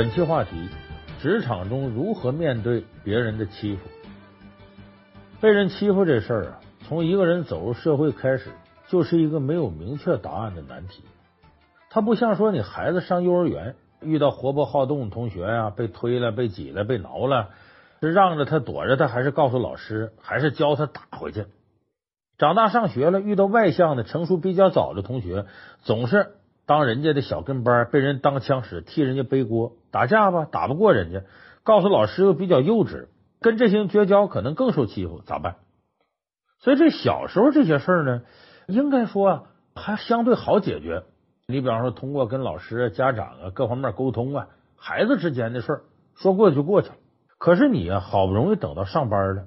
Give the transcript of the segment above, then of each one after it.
本期话题：职场中如何面对别人的欺负？被人欺负这事儿啊，从一个人走入社会开始，就是一个没有明确答案的难题。他不像说你孩子上幼儿园遇到活泼好动的同学呀、啊，被推了、被挤了、被挠了，是让着他躲着他，还是告诉老师，还是教他打回去？长大上学了，遇到外向的、成熟比较早的同学，总是。当人家的小跟班被人当枪使，替人家背锅，打架吧，打不过人家，告诉老师又比较幼稚，跟这些人绝交可能更受欺负，咋办？所以这小时候这些事儿呢，应该说啊，还相对好解决。你比方说，通过跟老师、家长啊各方面沟通啊，孩子之间的事儿说过去就过去了。可是你啊，好不容易等到上班了，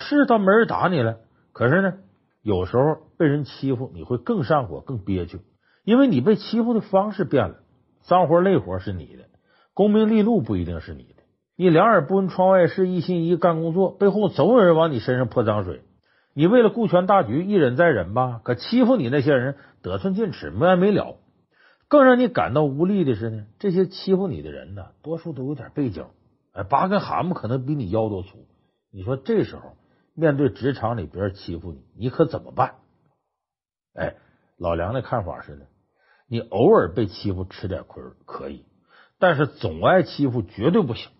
是倒没人打你了，可是呢，有时候被人欺负，你会更上火，更憋屈。因为你被欺负的方式变了，脏活累活是你的，功名利禄不一定是你的。你两耳不闻窗外事，一心一意干工作，背后总有人往你身上泼脏水。你为了顾全大局，一忍再忍吧，可欺负你那些人得寸进尺，没完没了。更让你感到无力的是呢，这些欺负你的人呢，多数都有点背景，哎，八根蛤蟆可能比你腰都粗。你说这时候面对职场里别人欺负你，你可怎么办？哎，老梁的看法是呢。你偶尔被欺负吃点亏可以，但是总挨欺负绝对不行。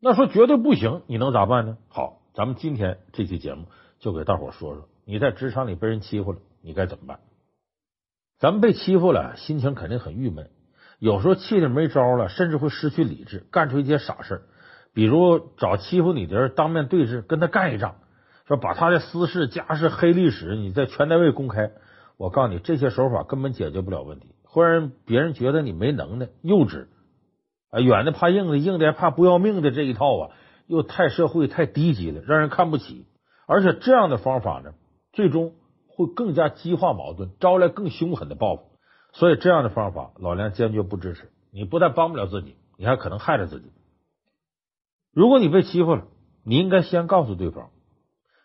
那说绝对不行，你能咋办呢？好，咱们今天这期节目就给大伙说说，你在职场里被人欺负了，你该怎么办？咱们被欺负了，心情肯定很郁闷，有时候气得没招了，甚至会失去理智，干出一些傻事，比如找欺负你的人当面对质，跟他干一仗，说把他的私事、家事、黑历史，你在全单位公开。我告诉你，这些手法根本解决不了问题，会让别人觉得你没能耐、幼稚啊，软的怕硬的，硬的还怕不要命的这一套啊，又太社会、太低级了，让人看不起。而且这样的方法呢，最终会更加激化矛盾，招来更凶狠的报复。所以这样的方法，老梁坚决不支持。你不但帮不了自己，你还可能害了自己。如果你被欺负了，你应该先告诉对方，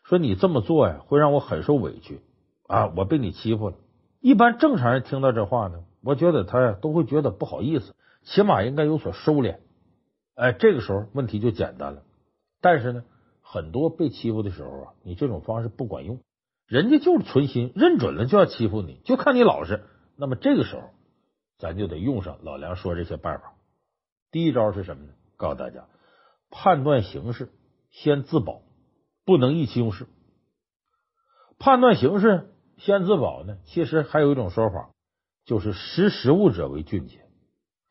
说你这么做呀，会让我很受委屈。啊！我被你欺负了。一般正常人听到这话呢，我觉得他呀都会觉得不好意思，起码应该有所收敛。哎，这个时候问题就简单了。但是呢，很多被欺负的时候啊，你这种方式不管用，人家就是存心认准了就要欺负你，就看你老实。那么这个时候，咱就得用上老梁说这些办法。第一招是什么呢？告诉大家，判断形势，先自保，不能意气用事。判断形势。先自保呢？其实还有一种说法，就是识时务者为俊杰。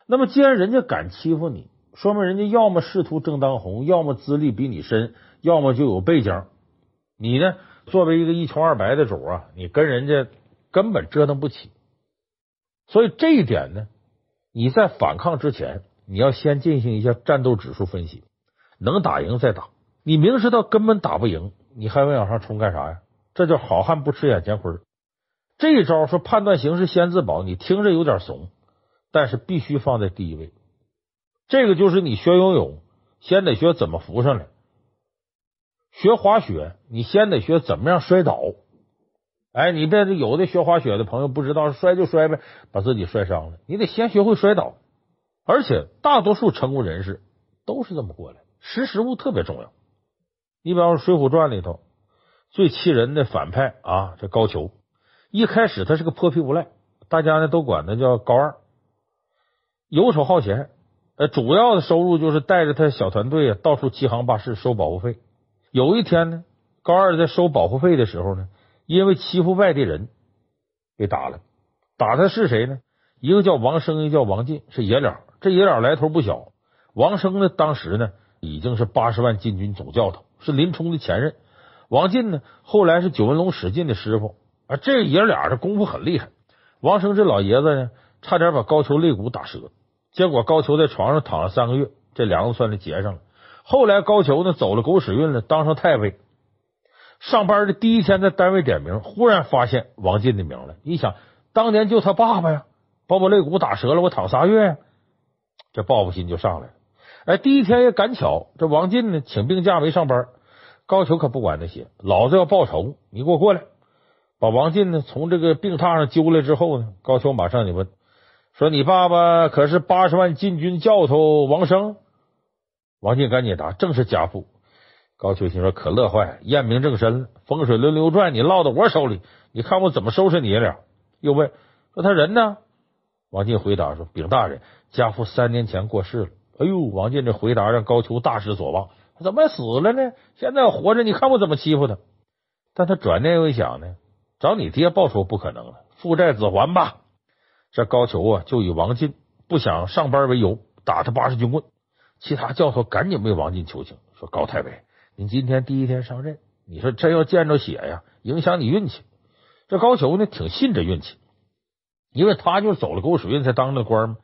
那么，既然人家敢欺负你，说明人家要么仕途正当红，要么资历比你深，要么就有背景。你呢，作为一个一穷二白的主啊，你跟人家根本折腾不起。所以这一点呢，你在反抗之前，你要先进行一下战斗指数分析，能打赢再打。你明知道根本打不赢，你还往上冲干啥呀？这叫好汉不吃眼前亏。这一招说判断形势先自保，你听着有点怂，但是必须放在第一位。这个就是你学游泳，先得学怎么浮上来；学滑雪，你先得学怎么样摔倒。哎，你别有的学滑雪的朋友不知道，摔就摔呗，把自己摔伤了。你得先学会摔倒。而且大多数成功人士都是这么过来，识时务特别重要。你比方说《水浒传》里头。最气人的反派啊，这高俅一开始他是个泼皮无赖，大家呢都管他叫高二，游手好闲，呃，主要的收入就是带着他小团队啊到处欺行霸市收保护费。有一天呢，高二在收保护费的时候呢，因为欺负外地人，给打了。打他是谁呢？一个叫王生，一个叫王进，是爷俩。这爷俩来头不小。王生呢，当时呢已经是八十万禁军总教头，是林冲的前任。王进呢，后来是九纹龙史进的师傅这爷俩这功夫很厉害。王生这老爷子呢，差点把高俅肋骨打折，结果高俅在床上躺了三个月，这梁子算是结上了。后来高俅呢走了狗屎运了，当上太尉。上班的第一天在单位点名，忽然发现王进的名了。一想，当年就他爸爸呀，把我肋骨打折了，我躺仨月呀，这报复心就上来了。哎，第一天也赶巧，这王进呢请病假没上班。高俅可不管那些，老子要报仇！你给我过来，把王进呢从这个病榻上揪来之后呢，高俅马上就问说你爸爸可是八十万禁军教头王生？王进赶紧答：“正是家父。”高俅心说：“可乐坏，验明正身了，风水轮流转，你落到我手里，你看我怎么收拾你俩？”又问：“说他人呢？”王进回答说：“禀大人，家父三年前过世了。”哎呦，王进这回答让高俅大失所望，怎么死了呢？现在活着，你看我怎么欺负他？但他转念又一想呢，找你爹报仇不可能了，父债子还吧。这高俅啊，就以王进不想上班为由，打他八十军棍。其他教头赶紧为王进求情，说：“高太尉，您今天第一天上任，你说真要见着血呀，影响你运气。”这高俅呢，挺信这运气，因为他就走了狗屎运才当的官嘛。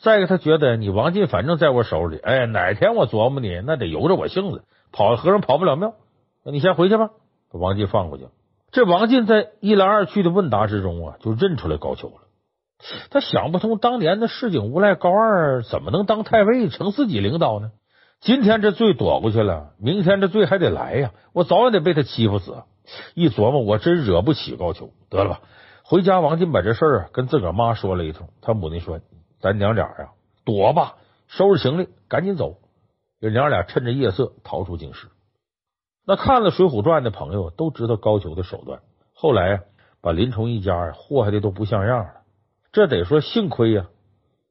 再一个，他觉得你王进反正在我手里，哎，哪天我琢磨你，那得由着我性子，跑和尚跑不了庙。那你先回去吧，把王进放过去。这王进在一来二去的问答之中啊，就认出来高俅了。他想不通，当年的市井无赖高二怎么能当太尉，成自己领导呢？今天这罪躲过去了，明天这罪还得来呀！我早晚得被他欺负死。一琢磨，我真惹不起高俅。得了吧，回家，王进把这事儿啊跟自个儿妈说了一通。他母亲说：“咱娘俩呀，躲吧，收拾行李，赶紧走。”这娘俩趁着夜色逃出京师。那看了《水浒传》的朋友都知道高俅的手段。后来啊，把林冲一家祸害的都不像样了。这得说幸亏呀，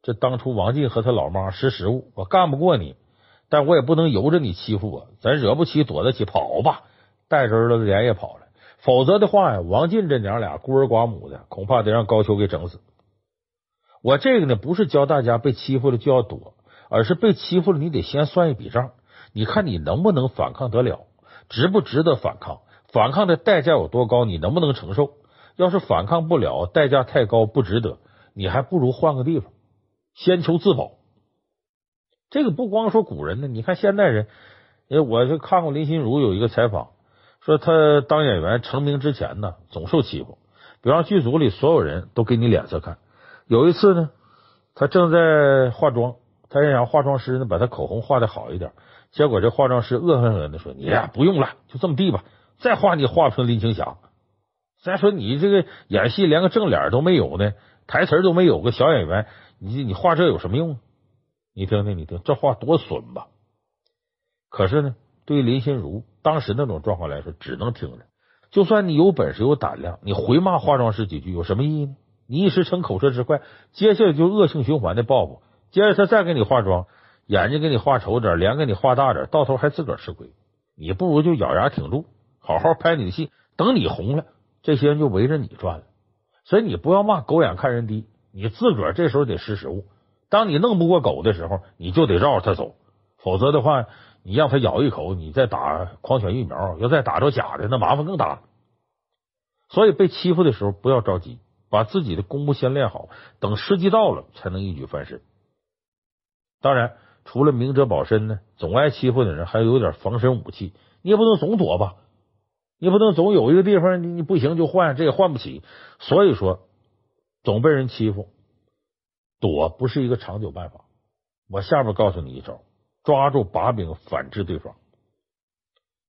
这当初王进和他老妈识时务，我干不过你，但我也不能由着你欺负我，咱惹不起躲得起，跑吧，带着儿子连夜跑了。否则的话呀，王进这娘俩孤儿寡母的，恐怕得让高俅给整死。我这个呢，不是教大家被欺负了就要躲，而是被欺负了，你得先算一笔账，你看你能不能反抗得了，值不值得反抗，反抗的代价有多高，你能不能承受？要是反抗不了，代价太高，不值得。你还不如换个地方，先求自保。这个不光说古人呢，你看现代人，因为我就看过林心如有一个采访，说他当演员成名之前呢，总受欺负，比方剧组里所有人都给你脸色看。有一次呢，他正在化妆，他想化妆师呢把他口红画的好一点，结果这化妆师恶狠狠的说：“你呀，不用了，就这么地吧，再画你画不成林青霞。再说你这个演戏连个正脸都没有呢。”台词都没有个小演员，你你画这有什么用？你听听，你听这话多损吧！可是呢，对于林心如当时那种状况来说，只能听着。就算你有本事有胆量，你回骂化妆师几句有什么意义呢？你一时逞口舌之快，接下来就恶性循环的报复。接着他再给你化妆，眼睛给你画丑点，脸给你画大点，到头还自个儿吃亏。你不如就咬牙挺住，好好拍你的戏，等你红了，这些人就围着你转了。所以你不要骂狗眼看人低，你自个儿这时候得识时务。当你弄不过狗的时候，你就得绕着它走，否则的话，你让它咬一口，你再打狂犬疫苗，要再打着假的，那麻烦更大。所以被欺负的时候不要着急，把自己的功夫先练好，等时机到了才能一举翻身。当然，除了明哲保身呢，总挨欺负的人还有点防身武器，你也不能总躲吧。你不能总有一个地方你你不行就换，这也换不起。所以说，总被人欺负，躲不是一个长久办法。我下面告诉你一招，抓住把柄反制对方。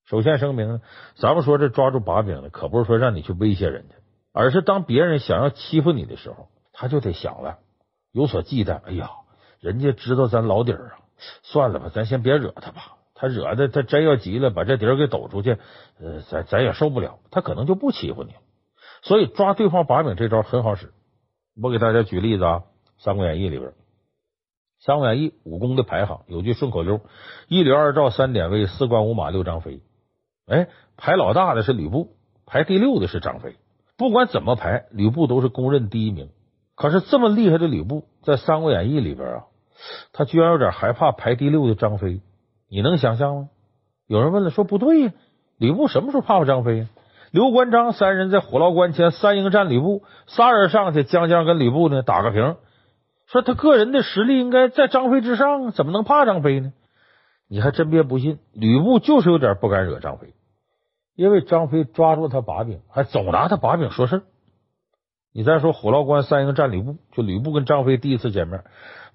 首先声明，咱们说这抓住把柄的，可不是说让你去威胁人家，而是当别人想要欺负你的时候，他就得想了，有所忌惮。哎呀，人家知道咱老底儿啊，算了吧，咱先别惹他吧。他惹的，他真要急了，把这底儿给抖出去，呃，咱咱也受不了，他可能就不欺负你。所以抓对方把柄这招很好使。我给大家举例子啊，《三国演义》里边，《三国演义》武功的排行有句顺口溜：一刘二赵三典韦，四关五马六张飞。哎，排老大的是吕布，排第六的是张飞。不管怎么排，吕布都是公认第一名。可是这么厉害的吕布，在《三国演义》里边啊，他居然有点害怕排第六的张飞。你能想象吗？有人问了，说不对呀，吕布什么时候怕过张飞呀？刘关张三人在虎牢关前三英战吕布，仨人上去，将将跟吕布呢打个平。说他个人的实力应该在张飞之上，怎么能怕张飞呢？你还真别不信，吕布就是有点不敢惹张飞，因为张飞抓住他把柄，还总拿他把柄说事。你再说虎牢关三英战吕布，就吕布跟张飞第一次见面，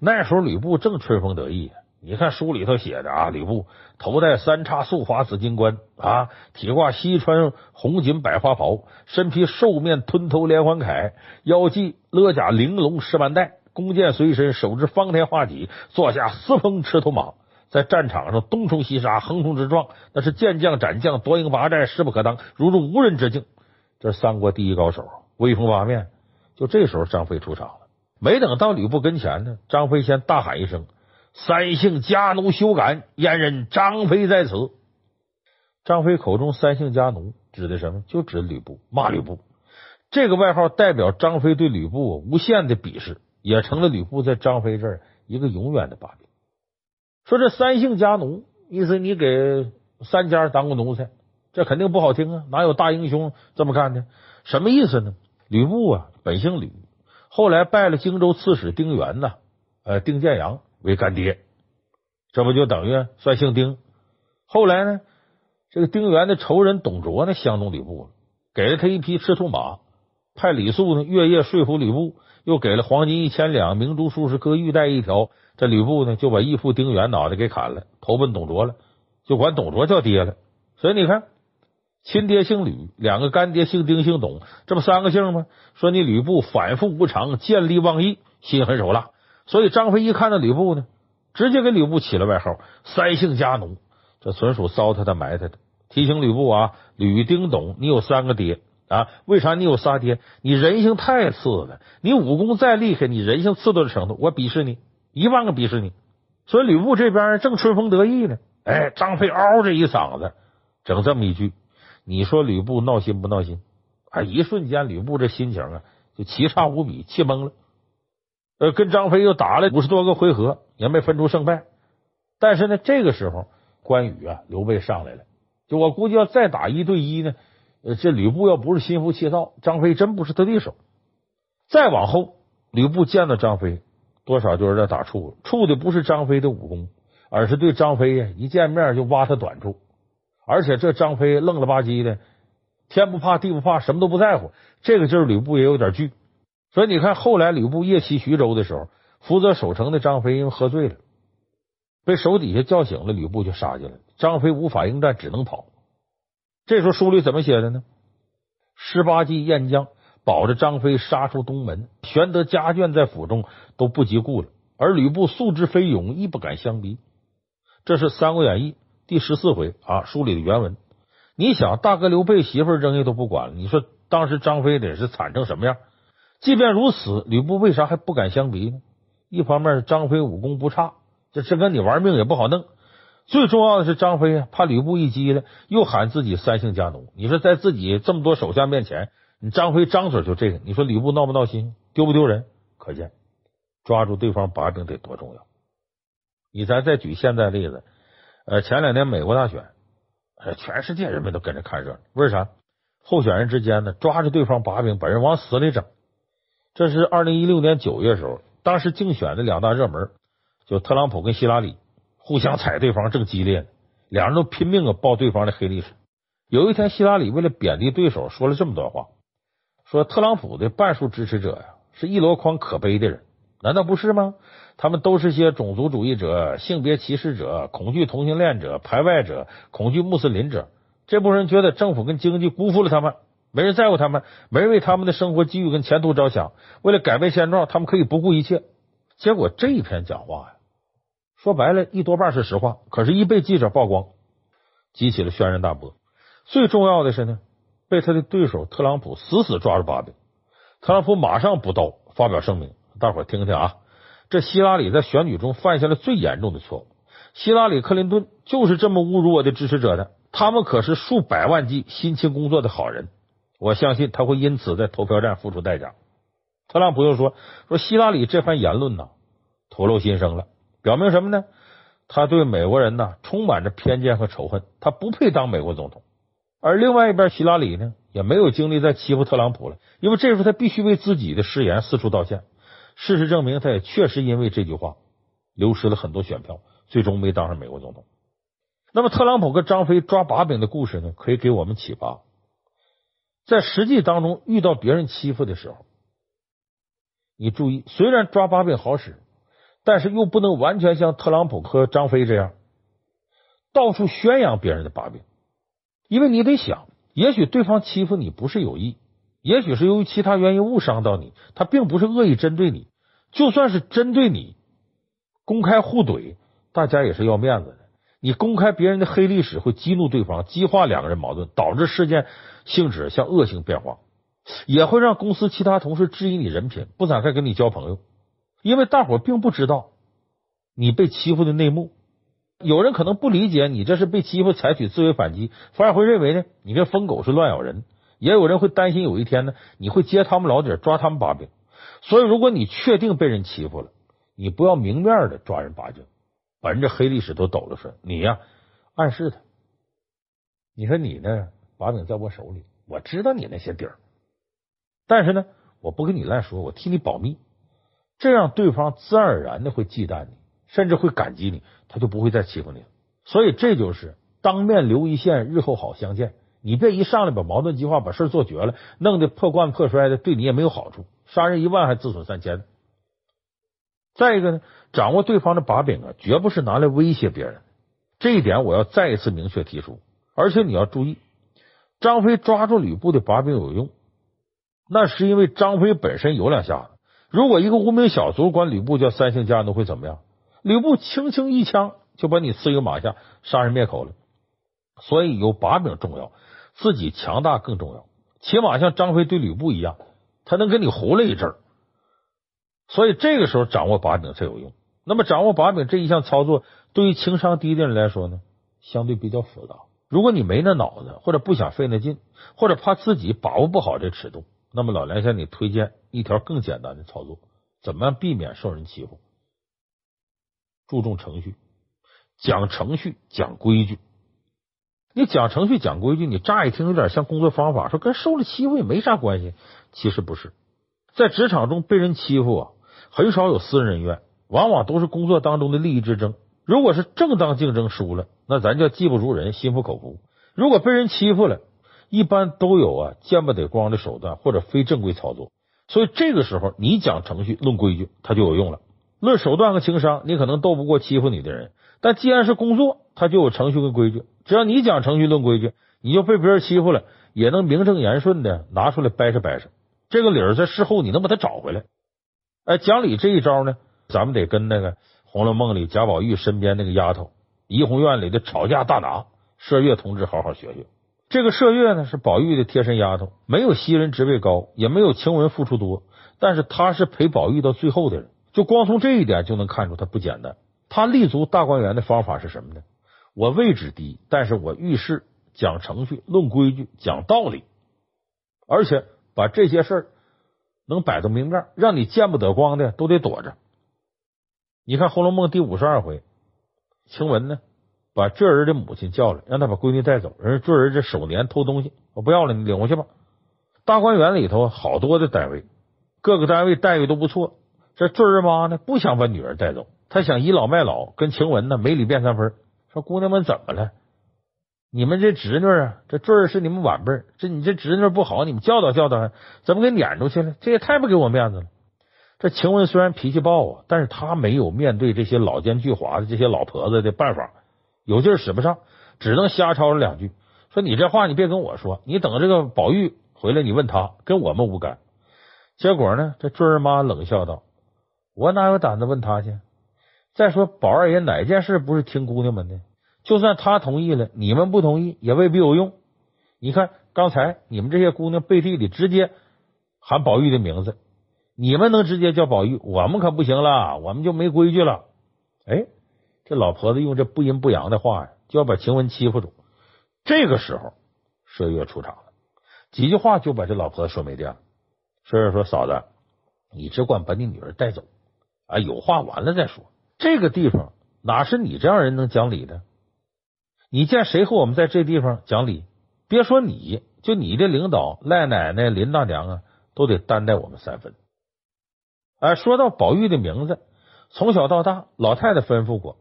那时候吕布正春风得意。你看书里头写的啊，吕布头戴三叉素发紫金冠啊，体挂西川红锦百花袍，身披兽面吞头连环铠，腰系勒甲玲珑十万带，弓箭随身，手执方天画戟，坐下四风赤兔马，在战场上东冲西杀，横冲直撞，那是健将斩将，夺营拔寨，势不可当，如入无人之境。这三国第一高手，威风八面。就这时候，张飞出场了。没等到吕布跟前呢，张飞先大喊一声：“三姓家奴休敢！燕人张飞在此。”张飞口中“三姓家奴”指的什么？就指吕布，骂吕布。这个外号代表张飞对吕布无限的鄙视，也成了吕布在张飞这儿一个永远的把柄。说这三姓家奴，意思你给三家当过奴才，这肯定不好听啊！哪有大英雄这么干的？什么意思呢？吕布啊，本姓吕，后来拜了荆州刺史丁原呐，呃，丁建阳为干爹，这不就等于算姓丁？后来呢，这个丁原的仇人董卓呢，相中吕布了，给了他一匹赤兔马。派李肃呢，月夜说服吕布，又给了黄金一千两，明珠数十颗，玉带一条。这吕布呢，就把义父丁原脑袋给砍了，投奔董卓了，就管董卓叫爹了。所以你看，亲爹姓吕，两个干爹姓丁姓董，这不三个姓吗？说你吕布反复无常，见利忘义，心狠手辣。所以张飞一看到吕布呢，直接给吕布起了外号“三姓家奴”，这纯属糟蹋他埋汰的。提醒吕布啊，吕丁董，你有三个爹。啊，为啥你有仨爹？你人性太次了。你武功再厉害，你人性次到的程度，我鄙视你一万个鄙视你。所以吕布这边正春风得意呢，哎，张飞嗷这一嗓子，整这么一句，你说吕布闹心不闹心？啊，一瞬间吕布这心情啊，就奇差无比，气懵了。呃，跟张飞又打了五十多个回合，也没分出胜败。但是呢，这个时候关羽啊，刘备上来了，就我估计要再打一对一呢。这吕布要不是心浮气躁，张飞真不是他对手。再往后，吕布见到张飞，多少就有点打怵了。怵的不是张飞的武功，而是对张飞呀，一见面就挖他短处。而且这张飞愣了吧唧的，天不怕地不怕，什么都不在乎。这个劲儿吕布也有点惧。所以你看，后来吕布夜袭徐州的时候，负责守城的张飞因为喝醉了，被手底下叫醒了，吕布就杀进来，张飞无法应战，只能跑。这时候书里怎么写的呢？十八骑燕将保着张飞杀出东门，玄德家眷在府中都不及顾了，而吕布素知非勇，亦不敢相逼。这是《三国演义》第十四回啊，书里的原文。你想，大哥刘备媳妇扔下都不管了，你说当时张飞得是惨成什么样？即便如此，吕布为啥还不敢相逼呢？一方面，张飞武功不差，这这跟你玩命也不好弄。最重要的是，张飞怕吕布一激灵，又喊自己三姓家奴。你说，在自己这么多手下面前，你张飞张嘴就这个，你说吕布闹不闹心，丢不丢人？可见抓住对方把柄得多重要。你咱再举现在例子，呃，前两年美国大选，全世界人们都跟着看热闹。为啥？候选人之间呢，抓着对方把柄，把人往死里整。这是二零一六年九月时候，当时竞选的两大热门，就特朗普跟希拉里。互相踩对方正激烈呢，两人都拼命啊爆对方的黑历史。有一天，希拉里为了贬低对手，说了这么多话：说特朗普的半数支持者呀，是一箩筐可悲的人，难道不是吗？他们都是些种族主义者、性别歧视者、恐惧同性恋者、排外者、恐惧穆斯林者。这部分人觉得政府跟经济辜负了他们，没人在乎他们，没人为他们的生活机遇跟前途着想。为了改变现状，他们可以不顾一切。结果这一篇讲话呀。说白了，一多半是实话，可是，一被记者曝光，激起了轩然大波。最重要的是呢，被他的对手特朗普死死抓住把柄。特朗普马上补刀，发表声明。大伙听听啊，这希拉里在选举中犯下了最严重的错误。希拉里、克林顿就是这么侮辱我的支持者的。他们可是数百万计辛勤工作的好人，我相信他会因此在投票站付出代价。特朗普又说：“说希拉里这番言论呢，吐露心声了。”表明什么呢？他对美国人呢充满着偏见和仇恨，他不配当美国总统。而另外一边，希拉里呢也没有精力再欺负特朗普了，因为这时候他必须为自己的誓言四处道歉。事实证明，他也确实因为这句话流失了很多选票，最终没当上美国总统。那么，特朗普跟张飞抓把柄的故事呢，可以给我们启发：在实际当中遇到别人欺负的时候，你注意，虽然抓把柄好使。但是又不能完全像特朗普和张飞这样到处宣扬别人的把柄，因为你得想，也许对方欺负你不是有意，也许是由于其他原因误伤到你，他并不是恶意针对你。就算是针对你公开互怼，大家也是要面子的。你公开别人的黑历史，会激怒对方，激化两个人矛盾，导致事件性质向恶性变化，也会让公司其他同事质疑你人品，不展开跟你交朋友。因为大伙并不知道你被欺负的内幕，有人可能不理解你这是被欺负，采取自卫反击，反而会认为呢你这疯狗是乱咬人。也有人会担心有一天呢你会揭他们老底，抓他们把柄。所以，如果你确定被人欺负了，你不要明面的抓人把柄。把人这黑历史都抖了出来，你呀暗示他，你说你呢把柄在我手里，我知道你那些底儿，但是呢我不跟你乱说，我替你保密，这样对方自然而然的会忌惮你，甚至会感激你，他就不会再欺负你了。所以这就是当面留一线，日后好相见。你别一上来把矛盾激化，把事做绝了，弄得破罐破摔的，对你也没有好处，杀人一万还自损三千。再一个呢，掌握对方的把柄啊，绝不是拿来威胁别人。这一点我要再一次明确提出。而且你要注意，张飞抓住吕布的把柄有用，那是因为张飞本身有两下子。如果一个无名小卒管吕布叫三姓家奴会怎么样？吕布轻轻一枪就把你刺于马下，杀人灭口了。所以有把柄重要，自己强大更重要。起码像张飞对吕布一样，他能跟你胡了一阵儿。所以这个时候掌握把柄才有用。那么掌握把柄这一项操作，对于情商低的人来说呢，相对比较复杂。如果你没那脑子，或者不想费那劲，或者怕自己把握不好这尺度，那么老梁向你推荐一条更简单的操作：怎么样避免受人欺负？注重程序，讲程序，讲规矩。你讲程序，讲规矩，你乍一听有点像工作方法，说跟受了欺负也没啥关系。其实不是，在职场中被人欺负啊。很少有私人恩怨，往往都是工作当中的利益之争。如果是正当竞争输了，那咱叫技不如人，心服口服；如果被人欺负了，一般都有啊见不得光的手段或者非正规操作。所以这个时候，你讲程序、论规矩，它就有用了。论手段和情商，你可能斗不过欺负你的人，但既然是工作，他就有程序跟规矩。只要你讲程序、论规矩，你就被别人欺负了，也能名正言顺的拿出来掰扯掰扯。这个理儿在事后你能把它找回来。哎，讲理这一招呢，咱们得跟那个《红楼梦》里贾宝玉身边那个丫头，怡红院里的吵架大拿麝月同志好好学学。这个麝月呢，是宝玉的贴身丫头，没有袭人职位高，也没有晴雯付出多，但是她是陪宝玉到最后的人。就光从这一点就能看出她不简单。她立足大观园的方法是什么呢？我位置低，但是我遇事讲程序、论规矩、讲道理，而且把这些事儿。能摆到明面，让你见不得光的都得躲着。你看《红楼梦》第五十二回，晴雯呢把坠儿的母亲叫来，让他把闺女带走。人家郅儿这守年偷东西，我不要了，你领回去吧。大观园里头好多的单位，各个单位待遇都不错。这坠儿妈呢不想把女儿带走，她想倚老卖老，跟晴雯呢没理辩三分。说姑娘们怎么了？你们这侄女啊，这坠儿是你们晚辈，这你这侄女不好，你们教导教导，怎么给撵出去了？这也太不给我面子了。这晴雯虽然脾气暴啊，但是她没有面对这些老奸巨猾的这些老婆子的办法，有劲使不上，只能瞎吵了两句。说你这话你别跟我说，你等这个宝玉回来，你问他，跟我们无干。结果呢，这坠儿妈冷笑道：“我哪有胆子问他去？再说宝二爷哪件事不是听姑娘们的？”就算他同意了，你们不同意也未必有用。你看刚才你们这些姑娘背地里直接喊宝玉的名字，你们能直接叫宝玉，我们可不行了，我们就没规矩了。哎，这老婆子用这不阴不阳的话呀，就要把晴雯欺负住。这个时候，麝月出场了，几句话就把这老婆子说没电了。麝月说：“嫂子，你只管把你女儿带走啊，有话完了再说。这个地方哪是你这样人能讲理的？”你见谁和我们在这地方讲理？别说你，就你的领导赖奶奶、林大娘啊，都得担待我们三分。哎，说到宝玉的名字，从小到大，老太太吩咐过，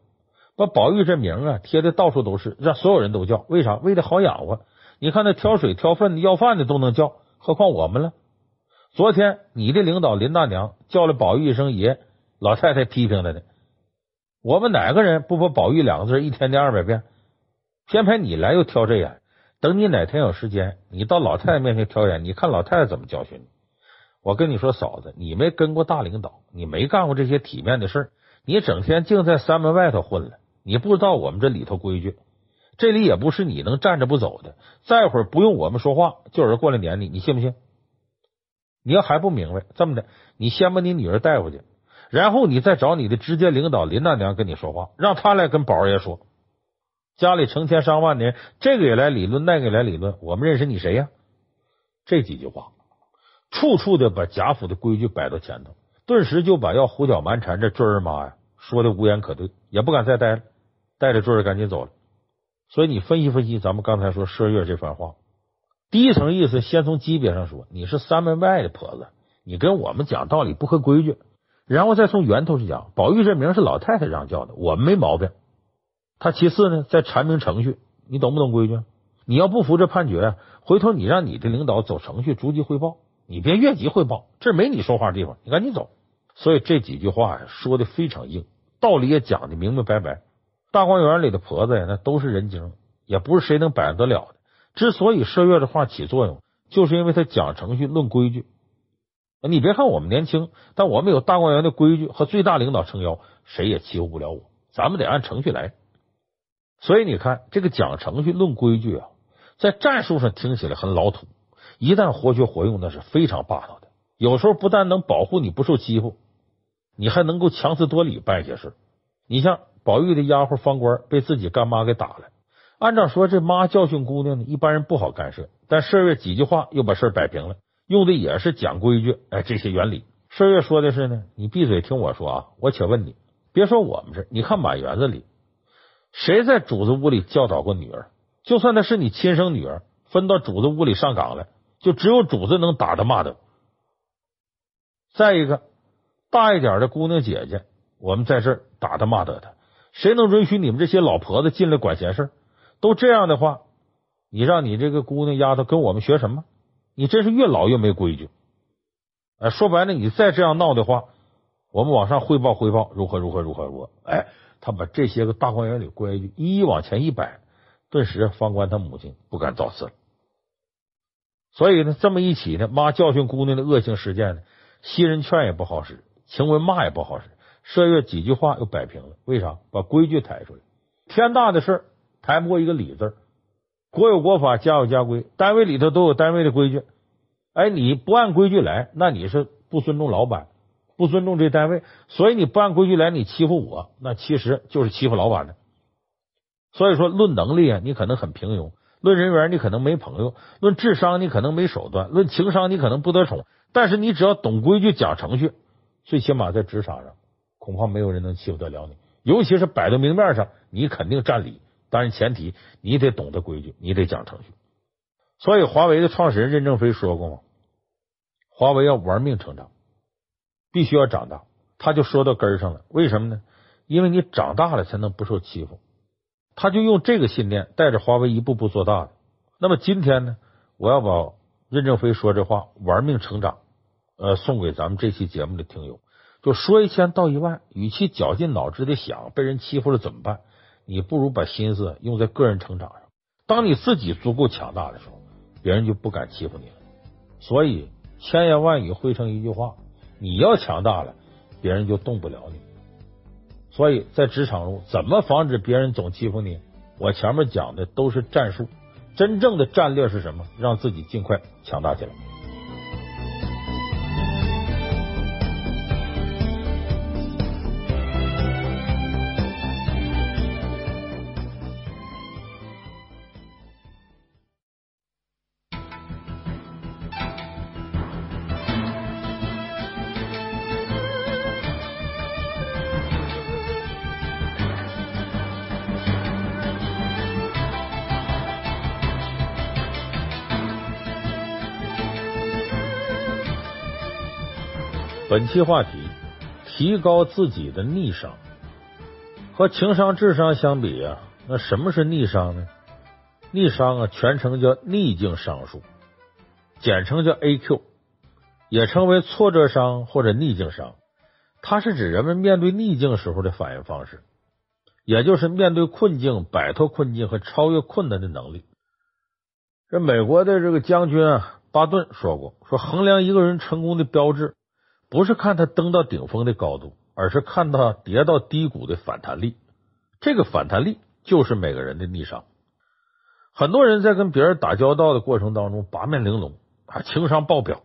把宝玉这名啊贴的到处都是，让所有人都叫。为啥？为的好养活。你看那挑水挑粪的、要饭的都能叫，何况我们了？昨天你的领导林大娘叫了宝玉一声爷，老太太批评他呢。我们哪个人不把宝玉两个字一天念二百遍？偏偏你来又挑这眼，等你哪天有时间，你到老太太面前挑眼，你看老太太怎么教训你。我跟你说，嫂子，你没跟过大领导，你没干过这些体面的事儿，你整天净在山门外头混了，你不知道我们这里头规矩。这里也不是你能站着不走的。再会儿不用我们说话，就有人过来撵你，你信不信？你要还不明白，这么的，你先把你女儿带回去，然后你再找你的直接领导林大娘跟你说话，让他来跟宝爷说。家里成千上万的人，这个也来理论，那个也来理论，我们认识你谁呀？这几句话。处处的把贾府的规矩摆到前头，顿时就把要胡搅蛮缠这坠儿妈呀说的无言可对，也不敢再待了，带着坠儿赶紧走了。所以你分析分析，咱们刚才说麝月这番话，第一层意思先从级别上说，你是三门外的婆子，你跟我们讲道理不合规矩，然后再从源头去讲，宝玉这名是老太太让叫的，我们没毛病。他其次呢，在阐明程序，你懂不懂规矩？你要不服这判决，回头你让你的领导走程序，逐级汇报。你别越级汇报，这没你说话的地方，你赶紧走。所以这几句话呀，说的非常硬，道理也讲的明明白白。大观园里的婆子呀，那都是人精，也不是谁能摆得了的。之所以麝月的话起作用，就是因为他讲程序、论规矩。你别看我们年轻，但我们有大观园的规矩和最大领导撑腰，谁也欺负不了我。咱们得按程序来。所以你看，这个讲程序、论规矩啊，在战术上听起来很老土。一旦活学活用，那是非常霸道的。有时候不但能保护你不受欺负，你还能够强词夺理办一些事。你像宝玉的丫鬟芳官被自己干妈给打了，按照说这妈教训姑娘呢，一般人不好干涉。但麝月几句话又把事摆平了，用的也是讲规矩，哎，这些原理。麝月说的是呢，你闭嘴听我说啊，我且问你，别说我们这，你看满园子里，谁在主子屋里教导过女儿？就算那是你亲生女儿，分到主子屋里上岗了。就只有主子能打她骂她。再一个，大一点的姑娘姐姐，我们在这儿打她骂他他，谁能允许你们这些老婆子进来管闲事？都这样的话，你让你这个姑娘丫头跟我们学什么？你真是越老越没规矩。哎，说白了，你再这样闹的话，我们往上汇报汇报，如何如何如何如何？哎，他把这些个大观园里规矩一一往前一摆，顿时方官他母亲不敢造次了。所以呢，这么一起呢，妈教训姑娘的恶性事件呢，袭人劝也不好使，晴雯骂也不好使，麝月几句话又摆平了。为啥？把规矩抬出来。天大的事儿抬不过一个理字。国有国法，家有家规，单位里头都有单位的规矩。哎，你不按规矩来，那你是不尊重老板，不尊重这单位。所以你不按规矩来，你欺负我，那其实就是欺负老板的。所以说，论能力啊，你可能很平庸。论人缘，你可能没朋友；论智商，你可能没手段；论情商，你可能不得宠。但是你只要懂规矩、讲程序，最起码在职场上，恐怕没有人能欺负得了你。尤其是摆到明面上，你肯定占理。但是，前提你得懂得规矩，你得讲程序。所以，华为的创始人任正非说过嘛：“华为要玩命成长，必须要长大。”他就说到根儿上了。为什么呢？因为你长大了，才能不受欺负。他就用这个信念带着华为一步步做大的。那么今天呢，我要把任正非说这话“玩命成长”呃送给咱们这期节目的听友，就说一千道一万，与其绞尽脑汁的想被人欺负了怎么办，你不如把心思用在个人成长上。当你自己足够强大的时候，别人就不敢欺负你了。所以千言万语汇成一句话：你要强大了，别人就动不了你。所以在职场中，怎么防止别人总欺负你？我前面讲的都是战术，真正的战略是什么？让自己尽快强大起来。期话题：提高自己的逆商。和情商、智商相比啊，那什么是逆商呢？逆商啊，全称叫逆境商数，简称叫 AQ，也称为挫折商或者逆境商。它是指人们面对逆境时候的反应方式，也就是面对困境、摆脱困境和超越困难的能力。这美国的这个将军啊，巴顿说过：“说衡量一个人成功的标志，不是看他登到顶峰的高度，而是看他跌到低谷的反弹力。这个反弹力就是每个人的逆商。很多人在跟别人打交道的过程当中，八面玲珑啊，情商爆表，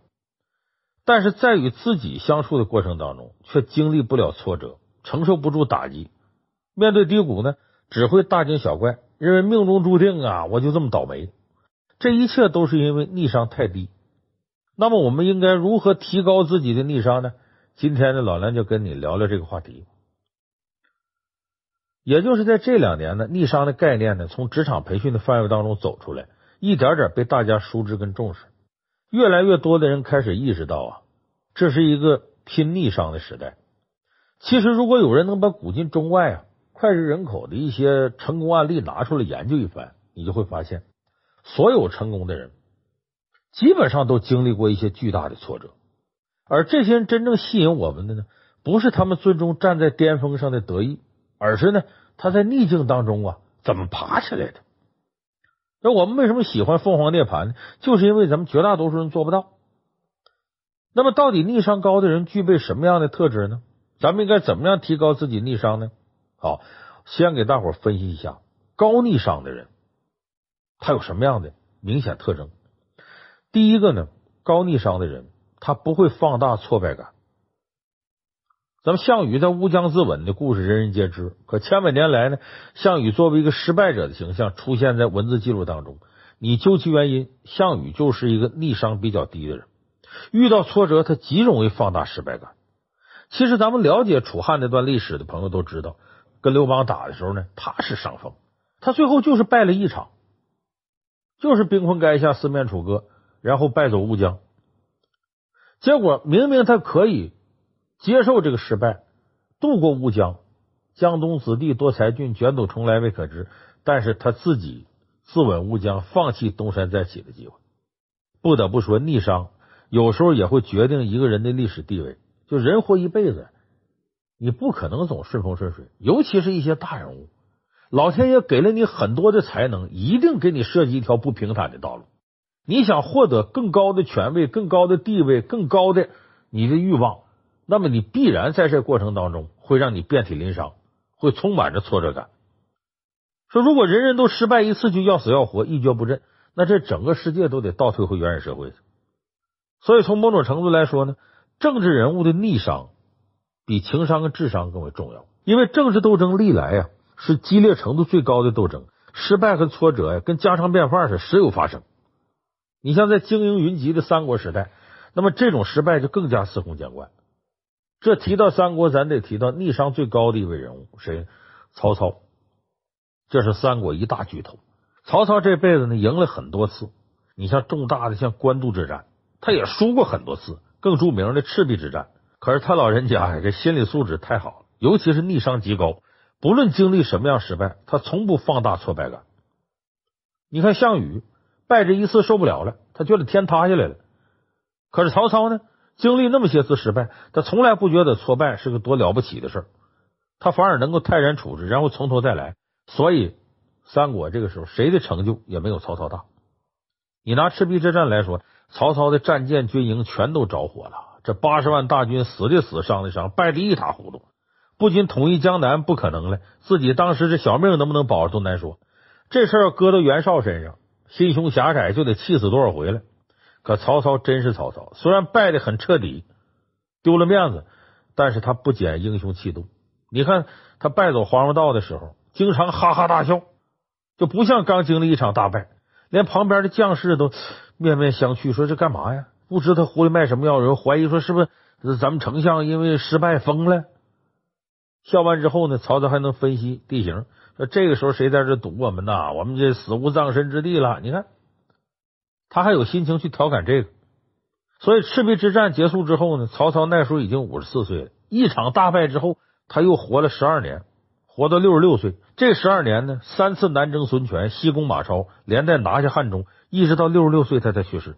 但是在与自己相处的过程当中，却经历不了挫折，承受不住打击。面对低谷呢，只会大惊小怪，认为命中注定啊，我就这么倒霉。”这一切都是因为逆商太低。那么，我们应该如何提高自己的逆商呢？今天呢，老梁就跟你聊聊这个话题。也就是在这两年呢，逆商的概念呢，从职场培训的范围当中走出来，一点点被大家熟知跟重视。越来越多的人开始意识到啊，这是一个拼逆商的时代。其实，如果有人能把古今中外啊脍炙人口的一些成功案例拿出来研究一番，你就会发现。所有成功的人，基本上都经历过一些巨大的挫折，而这些人真正吸引我们的呢，不是他们最终站在巅峰上的得意，而是呢，他在逆境当中啊，怎么爬起来的？那我们为什么喜欢凤凰涅槃呢？就是因为咱们绝大多数人做不到。那么，到底逆商高的人具备什么样的特质呢？咱们应该怎么样提高自己逆商呢？好，先给大伙分析一下高逆商的人。他有什么样的明显特征？第一个呢，高逆商的人，他不会放大挫败感。咱们项羽在乌江自刎的故事人人皆知，可千百年来呢，项羽作为一个失败者的形象出现在文字记录当中。你究其原因，项羽就是一个逆商比较低的人，遇到挫折他极容易放大失败感。其实咱们了解楚汉那段历史的朋友都知道，跟刘邦打的时候呢，他是上风，他最后就是败了一场。就是兵困垓下，四面楚歌，然后败走乌江。结果明明他可以接受这个失败，渡过乌江，江东子弟多才俊，卷土重来未可知。但是他自己自刎乌江，放弃东山再起的机会。不得不说，逆商有时候也会决定一个人的历史地位。就人活一辈子，你不可能总顺风顺水，尤其是一些大人物。老天爷给了你很多的才能，一定给你设计一条不平坦的道路。你想获得更高的权位、更高的地位、更高的你的欲望，那么你必然在这过程当中会让你遍体鳞伤，会充满着挫折感。说如果人人都失败一次就要死要活、一蹶不振，那这整个世界都得倒退回原始社会去。所以从某种程度来说呢，政治人物的逆商比情商跟智商更为重要，因为政治斗争历来呀。是激烈程度最高的斗争，失败和挫折呀，跟家常便饭是时有发生。你像在经营云集的三国时代，那么这种失败就更加司空见惯。这提到三国，咱得提到逆商最高的一位人物，谁？曹操。这是三国一大巨头。曹操这辈子呢，赢了很多次。你像重大的像官渡之战，他也输过很多次。更著名的赤壁之战，可是他老人家，这心理素质太好了，尤其是逆商极高。不论经历什么样失败，他从不放大挫败感。你看项羽败这一次受不了了，他觉得天塌下来了。可是曹操呢，经历那么些次失败，他从来不觉得挫败是个多了不起的事儿，他反而能够泰然处之，然后从头再来。所以三国这个时候谁的成就也没有曹操大。你拿赤壁之战来说，曹操的战舰军营全都着火了，这八十万大军死的死，伤的伤，败的一塌糊涂。不仅统一江南不可能了，自己当时这小命能不能保都难说。这事儿要搁到袁绍身上，心胸狭窄就得气死多少回了。可曹操真是曹操，虽然败得很彻底，丢了面子，但是他不减英雄气度。你看他败走黄蓉道的时候，经常哈哈大笑，就不像刚经历一场大败，连旁边的将士都面面相觑，说这干嘛呀？不知他葫芦卖什么药，有人怀疑说是不是咱们丞相因为失败疯了？笑完之后呢，曹操还能分析地形，说这个时候谁在这堵我们呐？我们这死无葬身之地了。你看，他还有心情去调侃这个。所以赤壁之战结束之后呢，曹操那时候已经五十四岁了。一场大败之后，他又活了十二年，活到六十六岁。这十二年呢，三次南征孙权，西攻马超，连带拿下汉中，一直到六十六岁他才去世。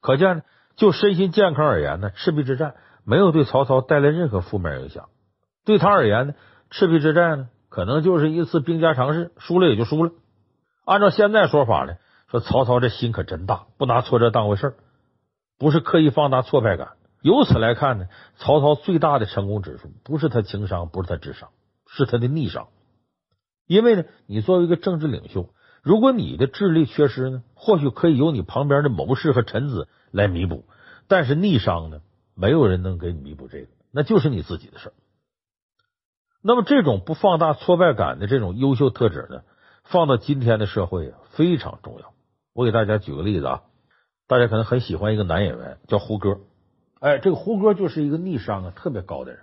可见，就身心健康而言呢，赤壁之战没有对曹操带来任何负面影响。对他而言呢，赤壁之战呢，可能就是一次兵家常事，输了也就输了。按照现在说法呢，说曹操这心可真大，不拿挫折当回事儿。不是刻意放大挫败感。由此来看呢，曹操最大的成功指数不是他情商，不是他智商，是他的逆商。因为呢，你作为一个政治领袖，如果你的智力缺失呢，或许可以由你旁边的谋士和臣子来弥补，但是逆商呢，没有人能给你弥补这个，那就是你自己的事儿。那么这种不放大挫败感的这种优秀特质呢，放到今天的社会，非常重要。我给大家举个例子啊，大家可能很喜欢一个男演员叫胡歌，哎，这个胡歌就是一个逆商啊特别高的人。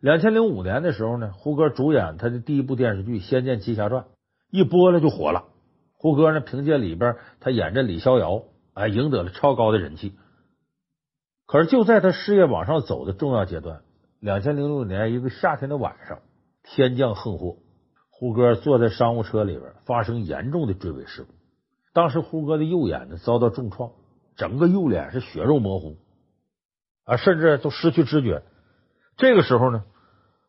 两千零五年的时候呢，胡歌主演他的第一部电视剧《仙剑奇侠传》，一播了就火了。胡歌呢，凭借里边他演着李逍遥，哎，赢得了超高的人气。可是就在他事业往上走的重要阶段，两千零六年一个夏天的晚上。天降横祸，胡歌坐在商务车里边，发生严重的追尾事故。当时胡歌的右眼呢遭到重创，整个右脸是血肉模糊啊，甚至都失去知觉。这个时候呢，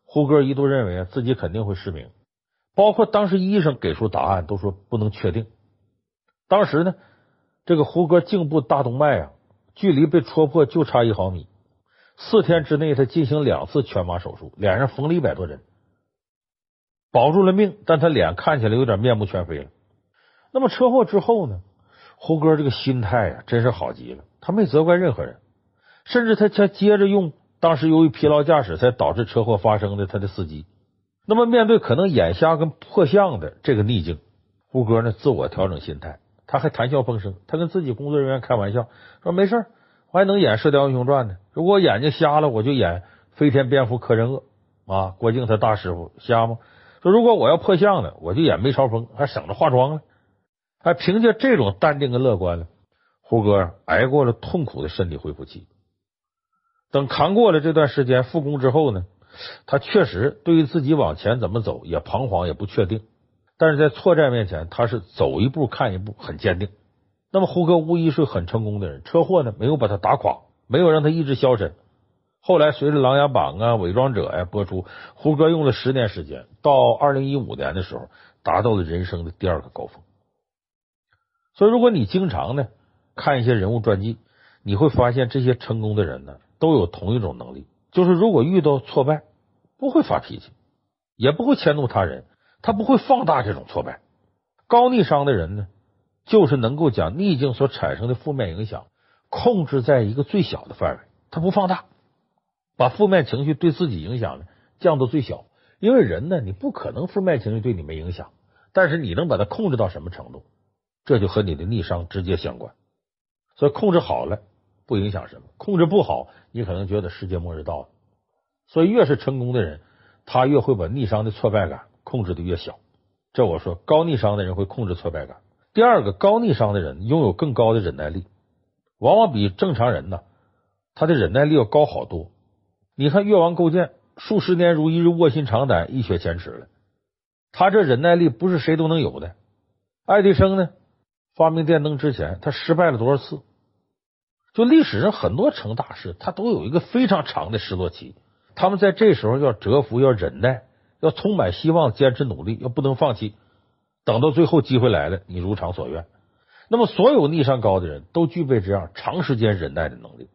胡歌一度认为自己肯定会失明，包括当时医生给出答案都说不能确定。当时呢，这个胡歌颈部大动脉啊，距离被戳破就差一毫米。四天之内，他进行两次全麻手术，脸上缝了一百多针。保住了命，但他脸看起来有点面目全非了。那么车祸之后呢？胡歌这个心态啊，真是好极了。他没责怪任何人，甚至他他接着用当时由于疲劳驾驶才导致车祸发生的他的司机。那么面对可能眼瞎跟破相的这个逆境，胡歌呢自我调整心态，他还谈笑风生。他跟自己工作人员开玩笑说：“没事，我还能演《射雕英雄传》呢。如果我眼睛瞎了，我就演飞天蝙蝠柯镇恶啊。”郭靖他大师傅瞎吗？说如果我要破相呢，我就演梅超风，还省着化妆了。还凭借这种淡定跟乐观呢，胡歌挨过了痛苦的身体恢复期。等扛过了这段时间复工之后呢，他确实对于自己往前怎么走也彷徨也不确定，但是在挫败面前，他是走一步看一步，很坚定。那么胡歌无疑是很成功的人，车祸呢没有把他打垮，没有让他意志消沉。后来，随着《琅琊榜》啊、《伪装者》呀播出，胡歌用了十年时间，到二零一五年的时候，达到了人生的第二个高峰。所以，如果你经常呢看一些人物传记，你会发现这些成功的人呢都有同一种能力，就是如果遇到挫败，不会发脾气，也不会迁怒他人，他不会放大这种挫败。高逆商的人呢，就是能够将逆境所产生的负面影响控制在一个最小的范围，他不放大。把负面情绪对自己影响呢降到最小，因为人呢，你不可能负面情绪对你没影响，但是你能把它控制到什么程度，这就和你的逆商直接相关。所以控制好了不影响什么，控制不好你可能觉得世界末日到了。所以越是成功的人，他越会把逆商的挫败感控制的越小。这我说高逆商的人会控制挫败感。第二个，高逆商的人拥有更高的忍耐力，往往比正常人呢，他的忍耐力要高好多。你看越王勾践数十年如一日卧薪尝胆一雪前耻了，他这忍耐力不是谁都能有的。爱迪生呢，发明电灯之前他失败了多少次？就历史上很多成大事，他都有一个非常长的失落期。他们在这时候要蛰伏，要忍耐，要充满希望，坚持努力，要不能放弃。等到最后机会来了，你如偿所愿。那么所有逆商高的人都具备这样长时间忍耐的能力。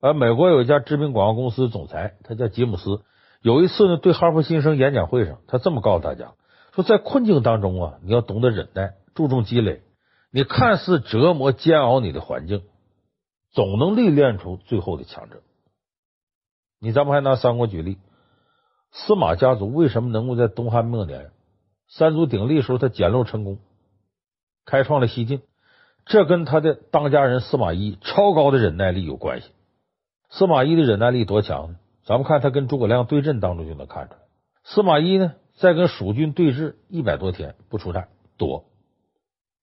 而美国有一家知名广告公司总裁，他叫吉姆斯。有一次呢，对哈佛新生演讲会上，他这么告诉大家：说在困境当中啊，你要懂得忍耐，注重积累。你看似折磨煎熬你的环境，总能历练出最后的强者。你咱们还拿三国举例，司马家族为什么能够在东汉末年三足鼎立时候他捡漏成功，开创了西晋？这跟他的当家人司马懿超高的忍耐力有关系。司马懿的忍耐力多强呢？咱们看他跟诸葛亮对阵当中就能看出来。司马懿呢，在跟蜀军对峙一百多天不出战，躲。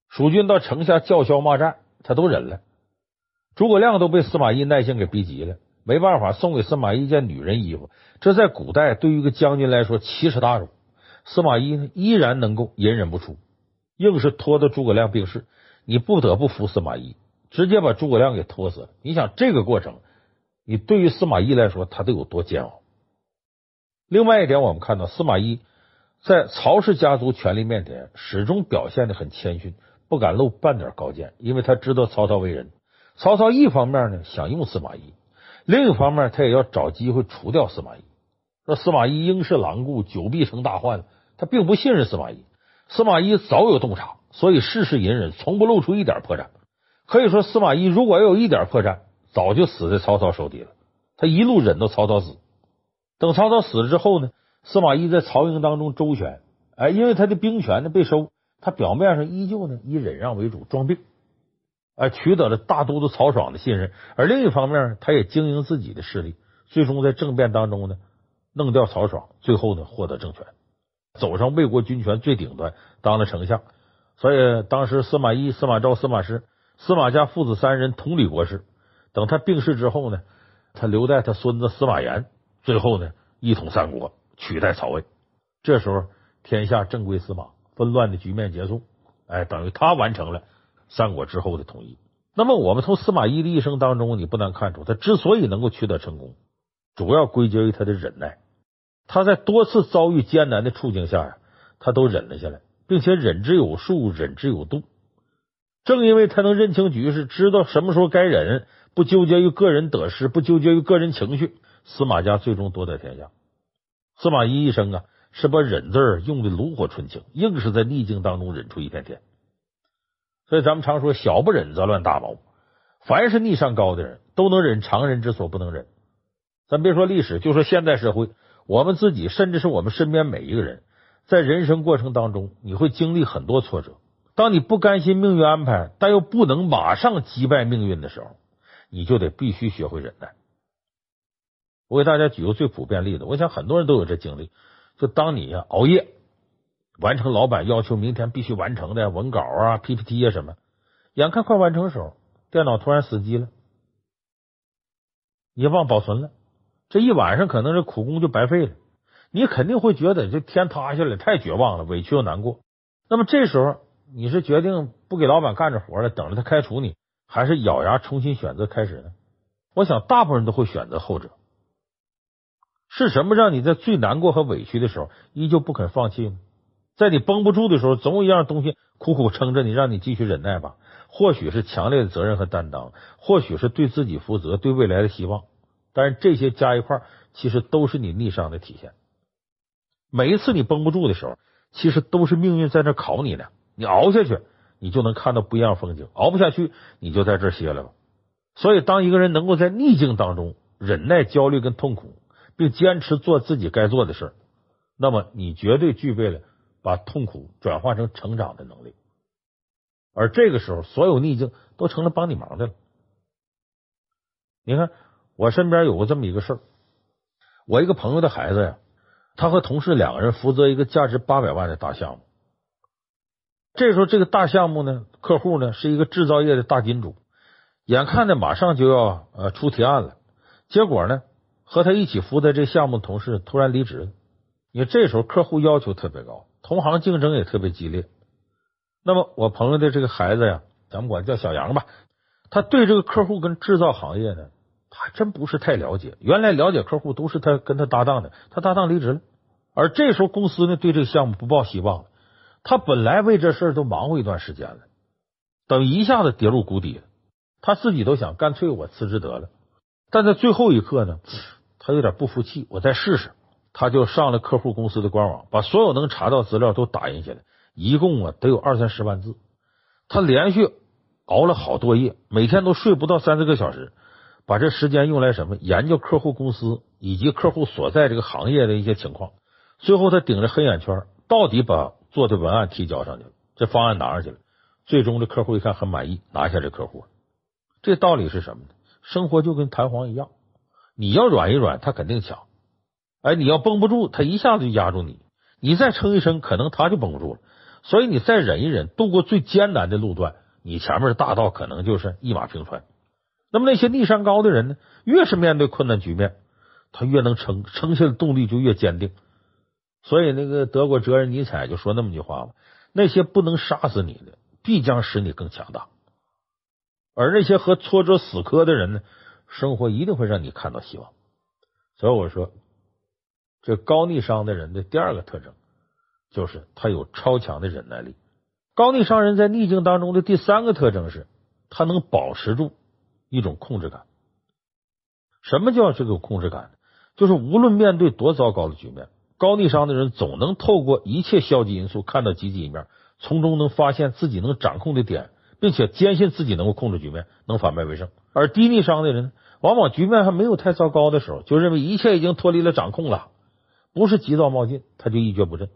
蜀军到城下叫嚣骂战，他都忍了。诸葛亮都被司马懿耐性给逼急了，没办法，送给司马懿一件女人衣服。这在古代对于一个将军来说奇耻大辱。司马懿呢，依然能够隐忍不出，硬是拖着诸葛亮病逝。你不得不服司马懿，直接把诸葛亮给拖死了。你想这个过程？你对于司马懿来说，他得有多煎熬？另外一点，我们看到司马懿在曹氏家族权力面前，始终表现的很谦逊，不敢露半点高见，因为他知道曹操为人。曹操一方面呢想用司马懿，另一方面他也要找机会除掉司马懿。说司马懿英是狼顾，久必成大患。他并不信任司马懿，司马懿早有洞察，所以事事隐忍，从不露出一点破绽。可以说，司马懿如果要有一点破绽，早就死在曹操手底了。他一路忍到曹操死，等曹操死了之后呢，司马懿在曹营当中周旋，哎，因为他的兵权呢被收，他表面上依旧呢以忍让为主，装病。哎，取得了大都督曹爽的信任，而另一方面，他也经营自己的势力，最终在政变当中呢，弄掉曹爽，最后呢获得政权，走上魏国军权最顶端，当了丞相。所以当时司马懿、司马昭、司马师、司马家父子三人统理国事。等他病逝之后呢，他留在他孙子司马炎，最后呢一统三国，取代曹魏。这时候天下正归司马，纷乱的局面结束，哎，等于他完成了。三国之后的统一，那么我们从司马懿的一生当中，你不难看出，他之所以能够取得成功，主要归结于他的忍耐。他在多次遭遇艰难的处境下呀，他都忍了下来，并且忍之有术，忍之有度。正因为他能认清局势，知道什么时候该忍，不纠结于个人得失，不纠结于个人情绪，司马家最终夺得天下。司马懿一生啊，是把忍字用的炉火纯青，硬是在逆境当中忍出一片天。所以咱们常说，小不忍则乱大谋。凡是逆上高的人，都能忍常人之所不能忍。咱别说历史，就说现代社会，我们自己，甚至是我们身边每一个人，在人生过程当中，你会经历很多挫折。当你不甘心命运安排，但又不能马上击败命运的时候，你就得必须学会忍耐。我给大家举个最普遍例子，我想很多人都有这经历，就当你呀熬夜。完成老板要求明天必须完成的文稿啊、PPT 啊什么，眼看快完成的时候，电脑突然死机了，你忘保存了，这一晚上可能这苦功就白费了，你肯定会觉得这天塌下来，太绝望了，委屈又难过。那么这时候你是决定不给老板干这活了，等着他开除你，还是咬牙重新选择开始呢？我想大部分人都会选择后者。是什么让你在最难过和委屈的时候依旧不肯放弃呢？在你绷不住的时候，总有一样东西苦苦撑着你，让你继续忍耐吧。或许是强烈的责任和担当，或许是对自己负责、对未来的希望。但是这些加一块，其实都是你逆商的体现。每一次你绷不住的时候，其实都是命运在这考你呢。你熬下去，你就能看到不一样风景；熬不下去，你就在这歇了吧。所以，当一个人能够在逆境当中忍耐焦虑跟痛苦，并坚持做自己该做的事儿，那么你绝对具备了。把痛苦转化成成长的能力，而这个时候，所有逆境都成了帮你忙的了。你看，我身边有过这么一个事儿，我一个朋友的孩子呀，他和同事两个人负责一个价值八百万的大项目。这时候，这个大项目呢，客户呢是一个制造业的大金主，眼看着马上就要呃出提案了，结果呢，和他一起负责这项目的同事突然离职了。因为这时候客户要求特别高。同行竞争也特别激烈，那么我朋友的这个孩子呀，咱们管叫小杨吧，他对这个客户跟制造行业呢，还真不是太了解。原来了解客户都是他跟他搭档的，他搭档离职了，而这时候公司呢对这个项目不抱希望了。他本来为这事儿都忙活一段时间了，等一下子跌入谷底，他自己都想干脆我辞职得了。但在最后一刻呢，他有点不服气，我再试试。他就上了客户公司的官网，把所有能查到资料都打印下来，一共啊得有二三十万字。他连续熬了好多夜，每天都睡不到三四个小时，把这时间用来什么？研究客户公司以及客户所在这个行业的一些情况。最后他顶着黑眼圈，到底把做的文案提交上去了，这方案拿上去了。最终这客户一看很满意，拿下这客户。这道理是什么呢？生活就跟弹簧一样，你要软一软，他肯定强。哎，你要绷不住，他一下子就压住你。你再撑一撑，可能他就绷不住了。所以你再忍一忍，度过最艰难的路段，你前面的大道可能就是一马平川。那么那些逆商高的人呢？越是面对困难局面，他越能撑，撑下的动力就越坚定。所以那个德国哲人尼采就说那么句话嘛：那些不能杀死你的，必将使你更强大；而那些和挫折死磕的人呢，生活一定会让你看到希望。所以我说。这高逆商的人的第二个特征，就是他有超强的忍耐力。高逆商人在逆境当中的第三个特征是，他能保持住一种控制感。什么叫这个控制感？就是无论面对多糟糕的局面，高逆商的人总能透过一切消极因素看到积极一面，从中能发现自己能掌控的点，并且坚信自己能够控制局面，能反败为胜。而低逆商的人，往往局面还没有太糟糕的时候，就认为一切已经脱离了掌控了，不是急躁冒进，他就一蹶不振。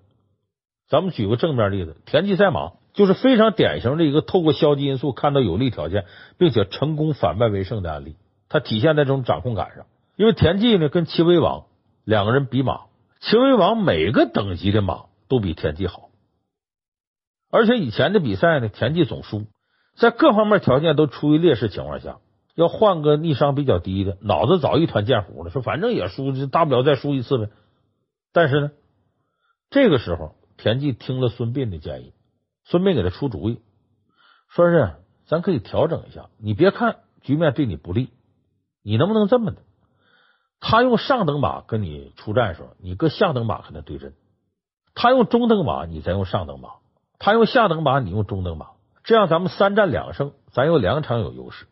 咱们举个正面例子，田忌赛马就是非常典型的一个透过消极因素看到有利条件，并且成功反败为胜的案例。它体现在这种掌控感上。因为田忌呢跟齐威王两个人比马，齐威王每个等级的马都比田忌好，而且以前的比赛呢，田忌总输，在各方面条件都处于劣势情况下，要换个逆商比较低的，脑子早一团浆糊了，说反正也输，就大不了再输一次呗。但是呢，这个时候。田忌听了孙膑的建议，孙膑给他出主意，说是咱可以调整一下。你别看局面对你不利，你能不能这么的？他用上等马跟你出战时候，你搁下等马跟他对阵；他用中等马，你再用上等马；他用下等马，你用中等马。这样咱们三战两胜，咱有两场有优势。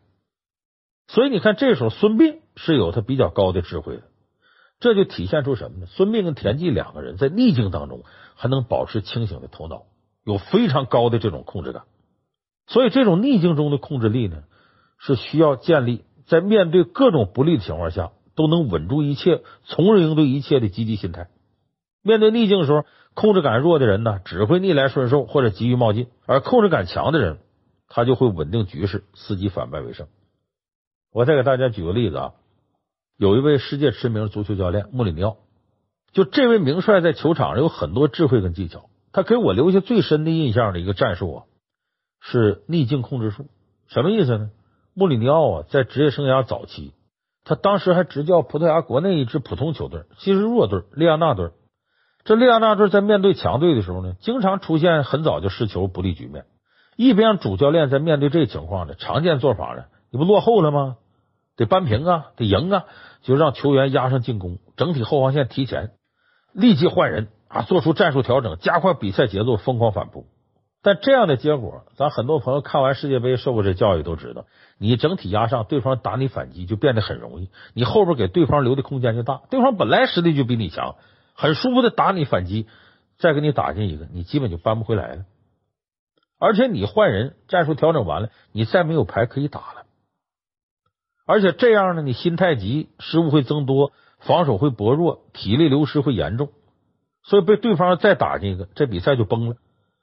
所以你看，这时候孙膑是有他比较高的智慧的。这就体现出什么呢？孙膑跟田忌两个人在逆境当中还能保持清醒的头脑，有非常高的这种控制感。所以，这种逆境中的控制力呢，是需要建立在面对各种不利的情况下都能稳住一切、从容应对一切的积极心态。面对逆境的时候，控制感弱的人呢，只会逆来顺受或者急于冒进；而控制感强的人，他就会稳定局势，伺机反败为胜。我再给大家举个例子啊。有一位世界知名足球教练穆里尼奥，就这位名帅在球场上有很多智慧跟技巧。他给我留下最深的印象的一个战术啊，是逆境控制术。什么意思呢？穆里尼奥啊，在职业生涯早期，他当时还执教葡萄牙国内一支普通球队，其实弱队利亚纳队。这利亚纳队在面对强队的时候呢，经常出现很早就失球不利局面。一边主教练在面对这情况呢，常见做法呢，你不落后了吗？得扳平啊，得赢啊。就让球员压上进攻，整体后防线提前，立即换人啊，做出战术调整，加快比赛节奏，疯狂反扑。但这样的结果，咱很多朋友看完世界杯受过这教育都知道，你整体压上，对方打你反击就变得很容易，你后边给对方留的空间就大，对方本来实力就比你强，很舒服的打你反击，再给你打进一个，你基本就扳不回来了。而且你换人，战术调整完了，你再没有牌可以打了。而且这样呢，你心态急，失误会增多，防守会薄弱，体力流失会严重，所以被对方再打进一个，这比赛就崩了。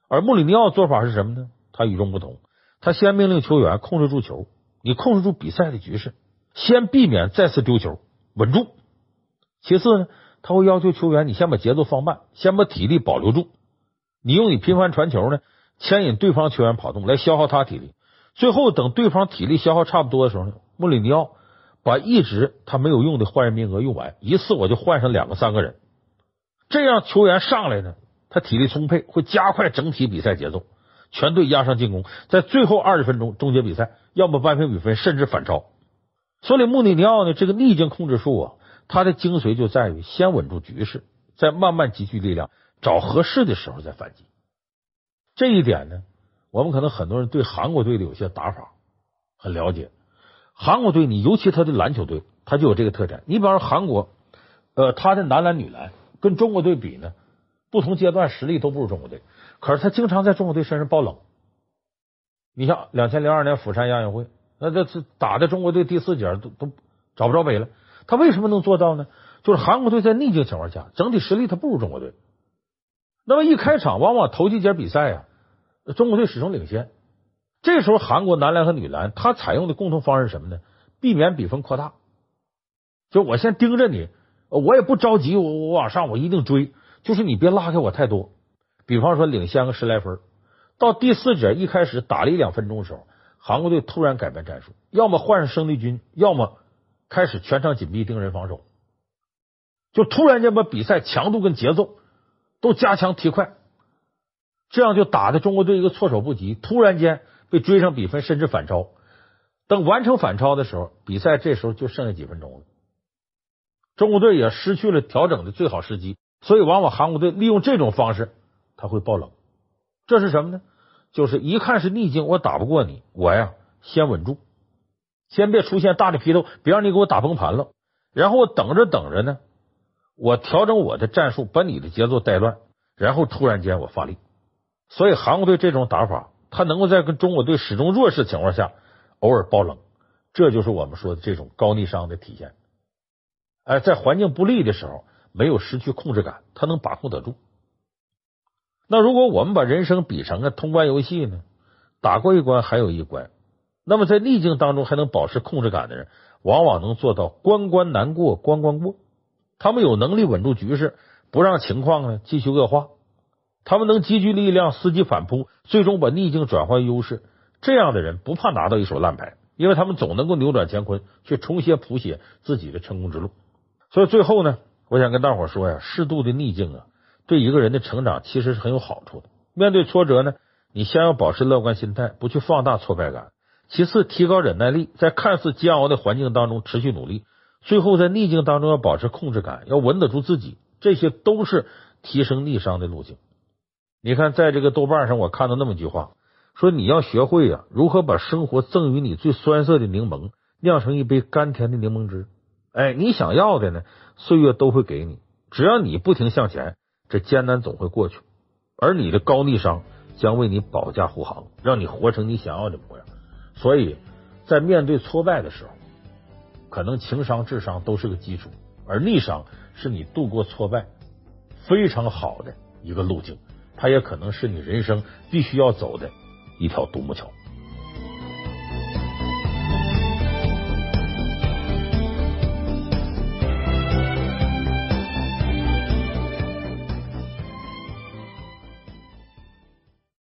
而穆里尼奥做法是什么呢？他与众不同，他先命令球员控制住球，你控制住比赛的局势，先避免再次丢球，稳住。其次呢，他会要求球员，你先把节奏放慢，先把体力保留住，你用你频繁传球呢，牵引对方球员跑动，来消耗他体力。最后等对方体力消耗差不多的时候呢。穆里尼奥把一直他没有用的换人名额用完，一次我就换上两个三个人，这样球员上来呢，他体力充沛，会加快整体比赛节奏，全队压上进攻，在最后二十分钟终结比赛，要么扳平比分，甚至反超。所以穆里尼奥呢，这个逆境控制术啊，它的精髓就在于先稳住局势，再慢慢积聚力量，找合适的时候再反击。这一点呢，我们可能很多人对韩国队的有些打法很了解。韩国队，你尤其他的篮球队，他就有这个特点。你比方说韩国，呃，他的男篮、女篮跟中国队比呢，不同阶段实力都不如中国队，可是他经常在中国队身上爆冷。你像两千零二年釜山亚运会，那这是打的中国队第四节都都找不着北了。他为什么能做到呢？就是韩国队在逆境情况下，整体实力他不如中国队。那么一开场，往往头几节比赛啊，中国队始终领先。这时候，韩国男篮和女篮，他采用的共同方式是什么呢？避免比分扩大，就我先盯着你，我也不着急，我我往上，我一定追，就是你别拉开我太多。比方说，领先个十来分，到第四节一开始打了一两分钟的时候，韩国队突然改变战术，要么换上生力军，要么开始全场紧逼盯人防守，就突然间把比赛强度跟节奏都加强提快，这样就打的中国队一个措手不及，突然间。被追上比分，甚至反超。等完成反超的时候，比赛这时候就剩下几分钟了。中国队也失去了调整的最好时机，所以往往韩国队利用这种方式，他会爆冷。这是什么呢？就是一看是逆境，我打不过你，我呀先稳住，先别出现大的纰漏，别让你给我打崩盘了。然后我等着等着呢，我调整我的战术，把你的节奏带乱，然后突然间我发力。所以韩国队这种打法，他能够在跟中国队始终弱势情况下偶尔爆冷，这就是我们说的这种高逆商的体现。哎，在环境不利的时候，没有失去控制感，他能把控得住。那如果我们把人生比成个通关游戏呢？打过一关还有一关。那么在逆境当中还能保持控制感的人，往往能做到关关难过关关过。他们有能力稳住局势，不让情况呢继续恶化。他们能积聚力量，伺机反扑，最终把逆境转换优势。这样的人不怕拿到一手烂牌，因为他们总能够扭转乾坤，去重新谱写自己的成功之路。所以最后呢，我想跟大伙说呀，适度的逆境啊，对一个人的成长其实是很有好处的。面对挫折呢，你先要保持乐观心态，不去放大挫败感。其次，提高忍耐力，在看似煎熬的环境当中持续努力。最后，在逆境当中要保持控制感，要稳得住自己，这些都是提升逆商的路径。你看，在这个豆瓣上，我看到那么一句话，说你要学会啊，如何把生活赠予你最酸涩的柠檬酿成一杯甘甜的柠檬汁。哎，你想要的呢，岁月都会给你，只要你不停向前，这艰难总会过去，而你的高逆商将为你保驾护航，让你活成你想要的模样。所以在面对挫败的时候，可能情商、智商都是个基础，而逆商是你度过挫败非常好的一个路径，它也可能是你人生必须要走的一条独木桥。